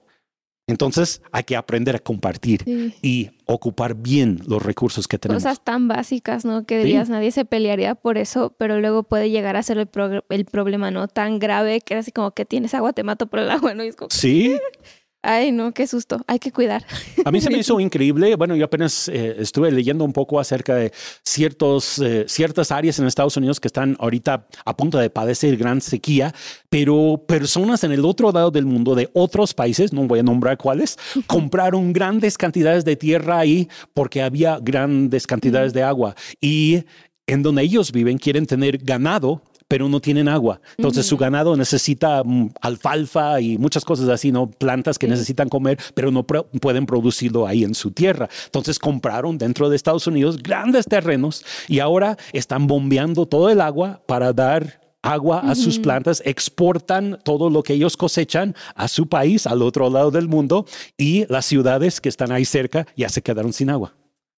Entonces hay que aprender a compartir y ocupar bien los recursos que tenemos. Cosas tan básicas, ¿no? Que dirías, nadie se pelearía por eso, pero luego puede llegar a ser el, el, problema, ¿no? Tan grave que es así como que tienes agua, te mato por el agua, ¿no? sí. <laughs> Ay, no, qué susto. Hay que cuidar. A mí se me <laughs> hizo increíble. Bueno, yo apenas eh, estuve leyendo un poco acerca de ciertos, eh, ciertas áreas en Estados Unidos que están ahorita a punto de padecer gran sequía, pero personas en el otro lado del mundo, de otros países, no voy a nombrar cuáles, compraron grandes cantidades de tierra ahí porque había grandes cantidades de agua. Y en donde ellos viven quieren tener ganado pero no tienen agua. Entonces su ganado necesita mm, alfalfa y muchas cosas así, ¿no? Plantas que necesitan comer, pero no pueden producirlo ahí en su tierra. Entonces compraron dentro de Estados Unidos grandes terrenos y ahora están bombeando todo el agua para dar agua a sus plantas, exportan todo lo que ellos cosechan a su país, al otro lado del mundo, y las ciudades que están ahí cerca ya se quedaron sin agua.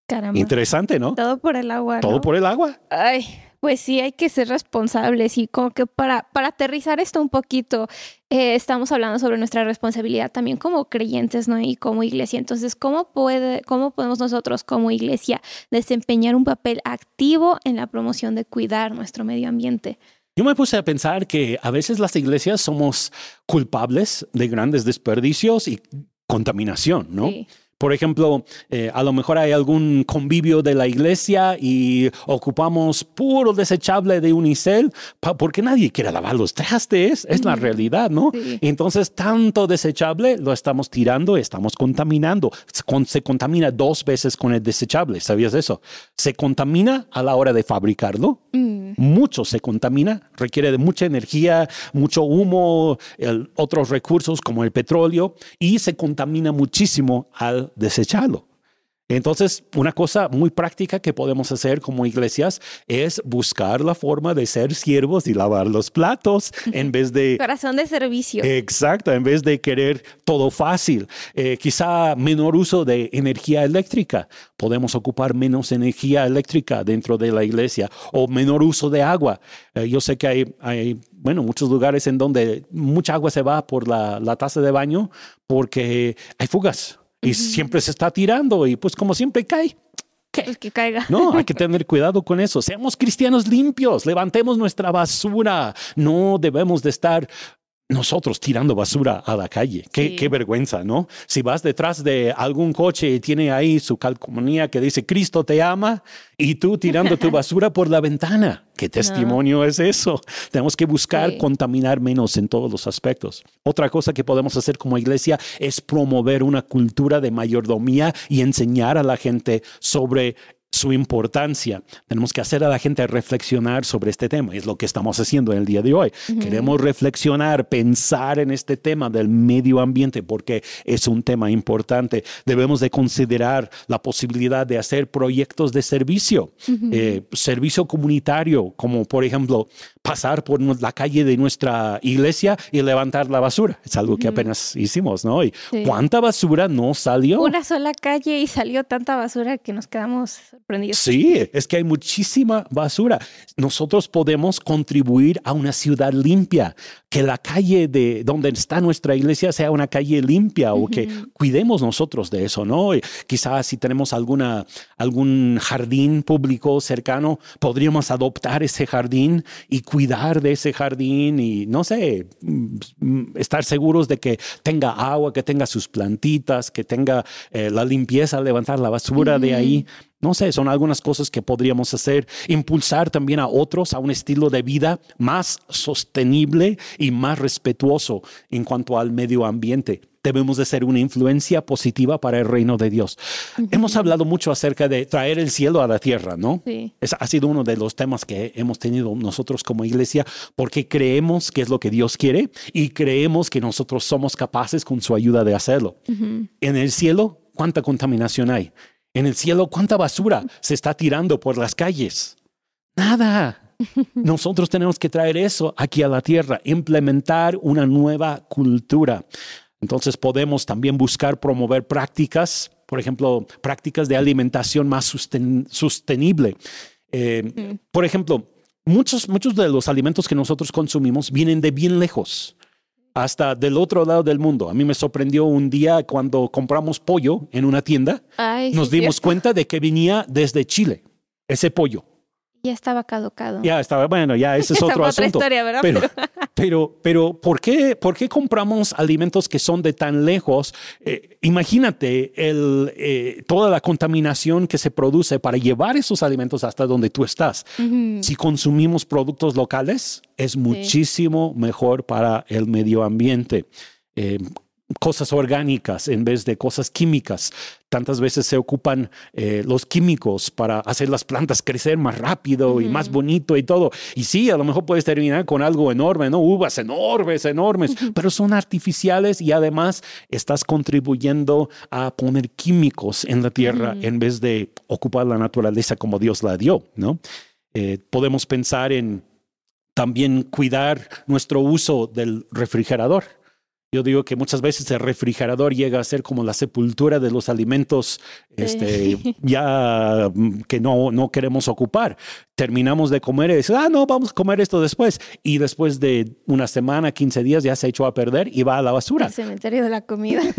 Caramba. Interesante, ¿no? Todo por el agua. Todo por el agua. Ay, pues sí, hay que ser responsables y como que para, para aterrizar esto un poquito, eh, estamos hablando sobre nuestra responsabilidad también como creyentes, ¿no? Y como iglesia. Entonces, ¿cómo, puede, ¿cómo podemos nosotros como iglesia desempeñar un papel activo en la promoción de cuidar nuestro medio ambiente? Yo me puse a pensar que a veces las iglesias somos culpables de grandes desperdicios y contaminación, ¿no? Sí. Por ejemplo, eh, a lo mejor hay algún convivio de la iglesia y ocupamos puro desechable de unicel porque nadie quiere lavar los trastes, es la realidad, ¿no? Entonces, tanto desechable lo estamos tirando, estamos contaminando. Se, contamina dos veces con el desechable, ¿sabías eso? Se contamina a la hora de fabricarlo, mm. mucho se contamina, requiere de mucha energía, mucho humo, otros recursos como el petróleo y se contamina muchísimo al desecharlo. Entonces, una cosa muy práctica que podemos hacer como iglesias es buscar la forma de ser siervos y lavar los platos en vez de... <laughs> Corazón de servicio. Exacto, en vez de querer todo fácil. Eh, quizá menor uso de energía eléctrica. Podemos ocupar menos energía eléctrica dentro de la iglesia o menor uso de agua. Eh, yo sé que hay, hay, bueno, muchos lugares en donde mucha agua se va por la, la taza de baño porque hay fugas y siempre se está tirando y pues como siempre cae. Pues que caiga. No, hay que <laughs> tener cuidado con eso. Seamos cristianos limpios, levantemos nuestra basura. No debemos de estar nosotros tirando basura a la calle. Qué, Sí. qué vergüenza, ¿no? Si vas detrás de algún coche y tiene ahí su calcomanía que dice Cristo te ama y tú tirando tu <laughs> basura por la ventana. ¿Qué testimonio es eso? Tenemos que buscar Sí. contaminar menos en todos los aspectos. Otra cosa que podemos hacer como iglesia es promover una cultura de mayordomía y enseñar a la gente sobre su importancia. Tenemos que hacer a la gente reflexionar sobre este tema. Es lo que estamos haciendo en el día de hoy. Queremos reflexionar, pensar en este tema del medio ambiente porque es un tema importante. Debemos de considerar la posibilidad de hacer proyectos de servicio, eh, servicio comunitario, como por ejemplo pasar por la calle de nuestra iglesia y levantar la basura. Es algo que apenas hicimos, ¿no? Y Sí. cuánta basura no salió. Una sola calle y salió tanta basura que nos quedamos sorprendidos. Sí, es que hay muchísima basura. Nosotros podemos contribuir a una ciudad limpia, que la calle de donde está nuestra iglesia sea una calle limpia o que cuidemos nosotros de eso, ¿no? Y quizás si tenemos alguna algún jardín público cercano, podríamos adoptar ese jardín y cuidar de ese jardín y no sé, mm, estar seguros de que tenga agua, que tenga sus plantitas, que tenga eh, la limpieza, levantar la basura de ahí. No sé, son algunas cosas que podríamos hacer. Impulsar también a otros a un estilo de vida más sostenible y más respetuoso en cuanto al medio ambiente. Debemos de ser una influencia positiva para el reino de Dios. Hemos hablado mucho acerca de traer el cielo a la tierra, ¿no? Sí. Ese ha sido uno de los temas que hemos tenido nosotros como iglesia porque creemos que es lo que Dios quiere y creemos que nosotros somos capaces con su ayuda de hacerlo. En el cielo, ¿cuánta contaminación hay? En el cielo, ¿cuánta basura se está tirando por las calles? Nada. <laughs> Nosotros tenemos que traer eso aquí a la tierra, implementar una nueva cultura. Entonces podemos también buscar promover prácticas, por ejemplo, prácticas de alimentación más susten- sostenible. Eh, Por ejemplo, muchos, muchos de los alimentos que nosotros consumimos vienen de bien lejos, hasta del otro lado del mundo. A mí me sorprendió un día cuando compramos pollo en una tienda, Ay, nos dimos cierto. cuenta de que venía desde Chile, ese pollo. Ya estaba caducado. Ya estaba, bueno, ya ese es <laughs> otro asunto. Pero, pero, pero, ¿por qué, por qué compramos alimentos que son de tan lejos? Eh, imagínate el, eh, toda la contaminación que se produce para llevar esos alimentos hasta donde tú estás. Si consumimos productos locales, es muchísimo mejor para el medio ambiente. Eh, cosas orgánicas en vez de cosas químicas. Tantas veces se ocupan eh, los químicos para hacer las plantas crecer más rápido y más bonito y todo. Y sí, a lo mejor puedes terminar con algo enorme, ¿no? Uvas enormes, enormes, pero son artificiales y además estás contribuyendo a poner químicos en la tierra en vez de ocupar la naturaleza como Dios la dio, ¿no? Eh, podemos pensar en también cuidar nuestro uso del refrigerador. Yo digo que muchas veces el refrigerador llega a ser como la sepultura de los alimentos este, <laughs> ya mm, que no, no queremos ocupar. Terminamos de comer y decimos, ah, no, vamos a comer esto después. Y después de una semana, 15 días, ya se echó a perder y va a la basura. El cementerio de la comida. <laughs>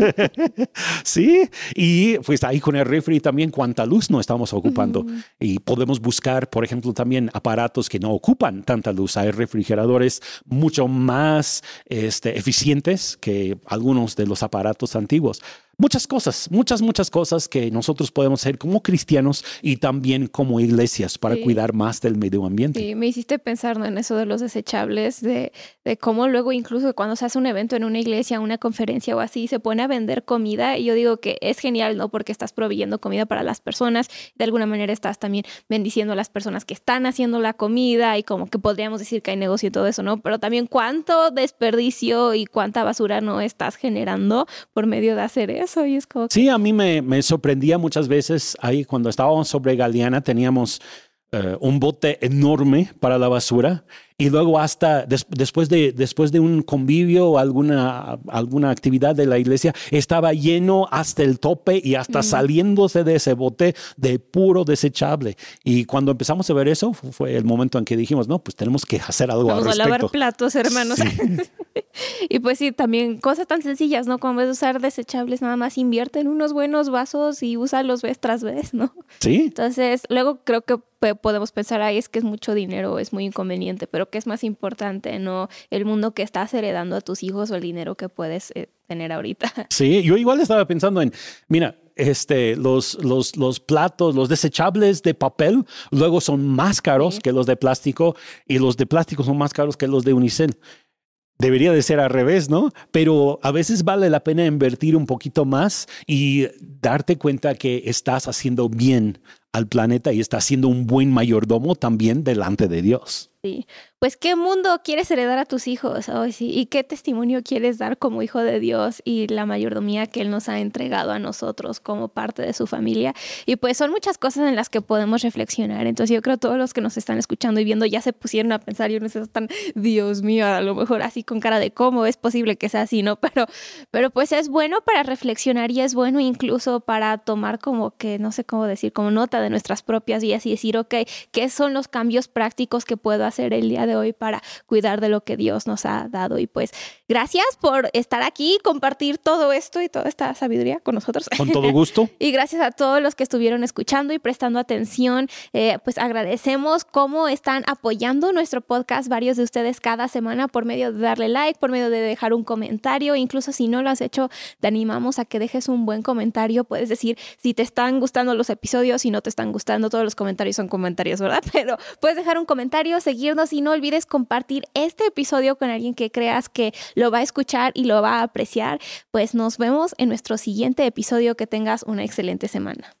Sí, y pues ahí con el refri también cuánta luz no estamos ocupando. Y podemos buscar, por ejemplo, también aparatos que no ocupan tanta luz. Hay refrigeradores mucho más este, eficientes que algunos de los aparatos antiguos. Muchas cosas, muchas, muchas cosas que nosotros podemos hacer como cristianos y también como iglesias para Sí. cuidar más del medio ambiente. Sí, me hiciste pensar ¿no? en eso de los desechables, de, de cómo luego incluso cuando se hace un evento en una iglesia, una conferencia o así, se pone a vender comida y yo digo que es genial, ¿no? Porque estás proveyendo comida para las personas, de alguna manera estás también bendiciendo a las personas que están haciendo la comida y como que podríamos decir que hay negocio y todo eso, ¿no? Pero también cuánto desperdicio y cuánta basura no estás generando por medio de hacer eso Sí, a mí me, me sorprendía muchas veces ahí cuando estábamos sobre Galeana, teníamos eh, un bote enorme para la basura y luego hasta des- después, de, después de un convivio o alguna, alguna actividad de la iglesia, estaba lleno hasta el tope y hasta saliéndose de ese bote de puro desechable. Y cuando empezamos a ver eso, fu- fue el momento en que dijimos, no, pues tenemos que hacer algo vamos al a lavar respecto. platos, hermanos. <laughs> y pues sí, también cosas tan sencillas, ¿no? Como de usar desechables, nada más invierte en unos buenos vasos y úsalos vez tras vez, ¿no? Sí. Entonces, luego creo que podemos pensar ahí es que es mucho dinero, es muy inconveniente, pero ¿qué es más importante, no? El mundo que estás heredando a tus hijos o el dinero que puedes eh, tener ahorita. <laughs> Sí, yo igual estaba pensando en, mira, este, los, los, los platos, los desechables de papel, luego son más caros que los de plástico y los de plástico son más caros que los de unicel. Debería de ser al revés, ¿no? Pero a veces vale la pena invertir un poquito más y darte cuenta que estás haciendo bien al planeta y estás siendo un buen mayordomo también delante de Dios. Sí pues qué mundo quieres heredar a tus hijos y qué testimonio quieres dar como hijo de Dios y la mayordomía que Él nos ha entregado a nosotros como parte de su familia. Y pues son muchas cosas en las que podemos reflexionar. Entonces yo creo todos los que nos están escuchando y viendo ya se pusieron a pensar y uno se están, Dios mío, a lo mejor así con cara de cómo es posible que sea así, ¿no? <laughs> Pero, pero pues es bueno para reflexionar y es bueno incluso para tomar como que, no sé cómo decir, como nota de nuestras propias vidas y decir, ok, ¿qué son los cambios prácticos que puedo hacer el día de hoy para cuidar de lo que Dios nos ha dado. Y pues gracias por estar aquí, compartir todo esto y toda esta sabiduría con nosotros. Con todo gusto. <laughs> y gracias a todos los que estuvieron escuchando y prestando atención. Eh, pues agradecemos cómo están apoyando nuestro podcast varios de ustedes cada semana por medio de darle like, por medio de dejar un comentario. Incluso si no lo has hecho, te animamos a que dejes un buen comentario. Puedes decir si te están gustando los episodios, si no te están gustando, todos los comentarios son comentarios, ¿verdad? <laughs> Pero puedes dejar un comentario, seguirnos y no olvides compartir este episodio con alguien que creas que lo va a escuchar y lo va a apreciar. Pues nos vemos en nuestro siguiente episodio. Que tengas una excelente semana.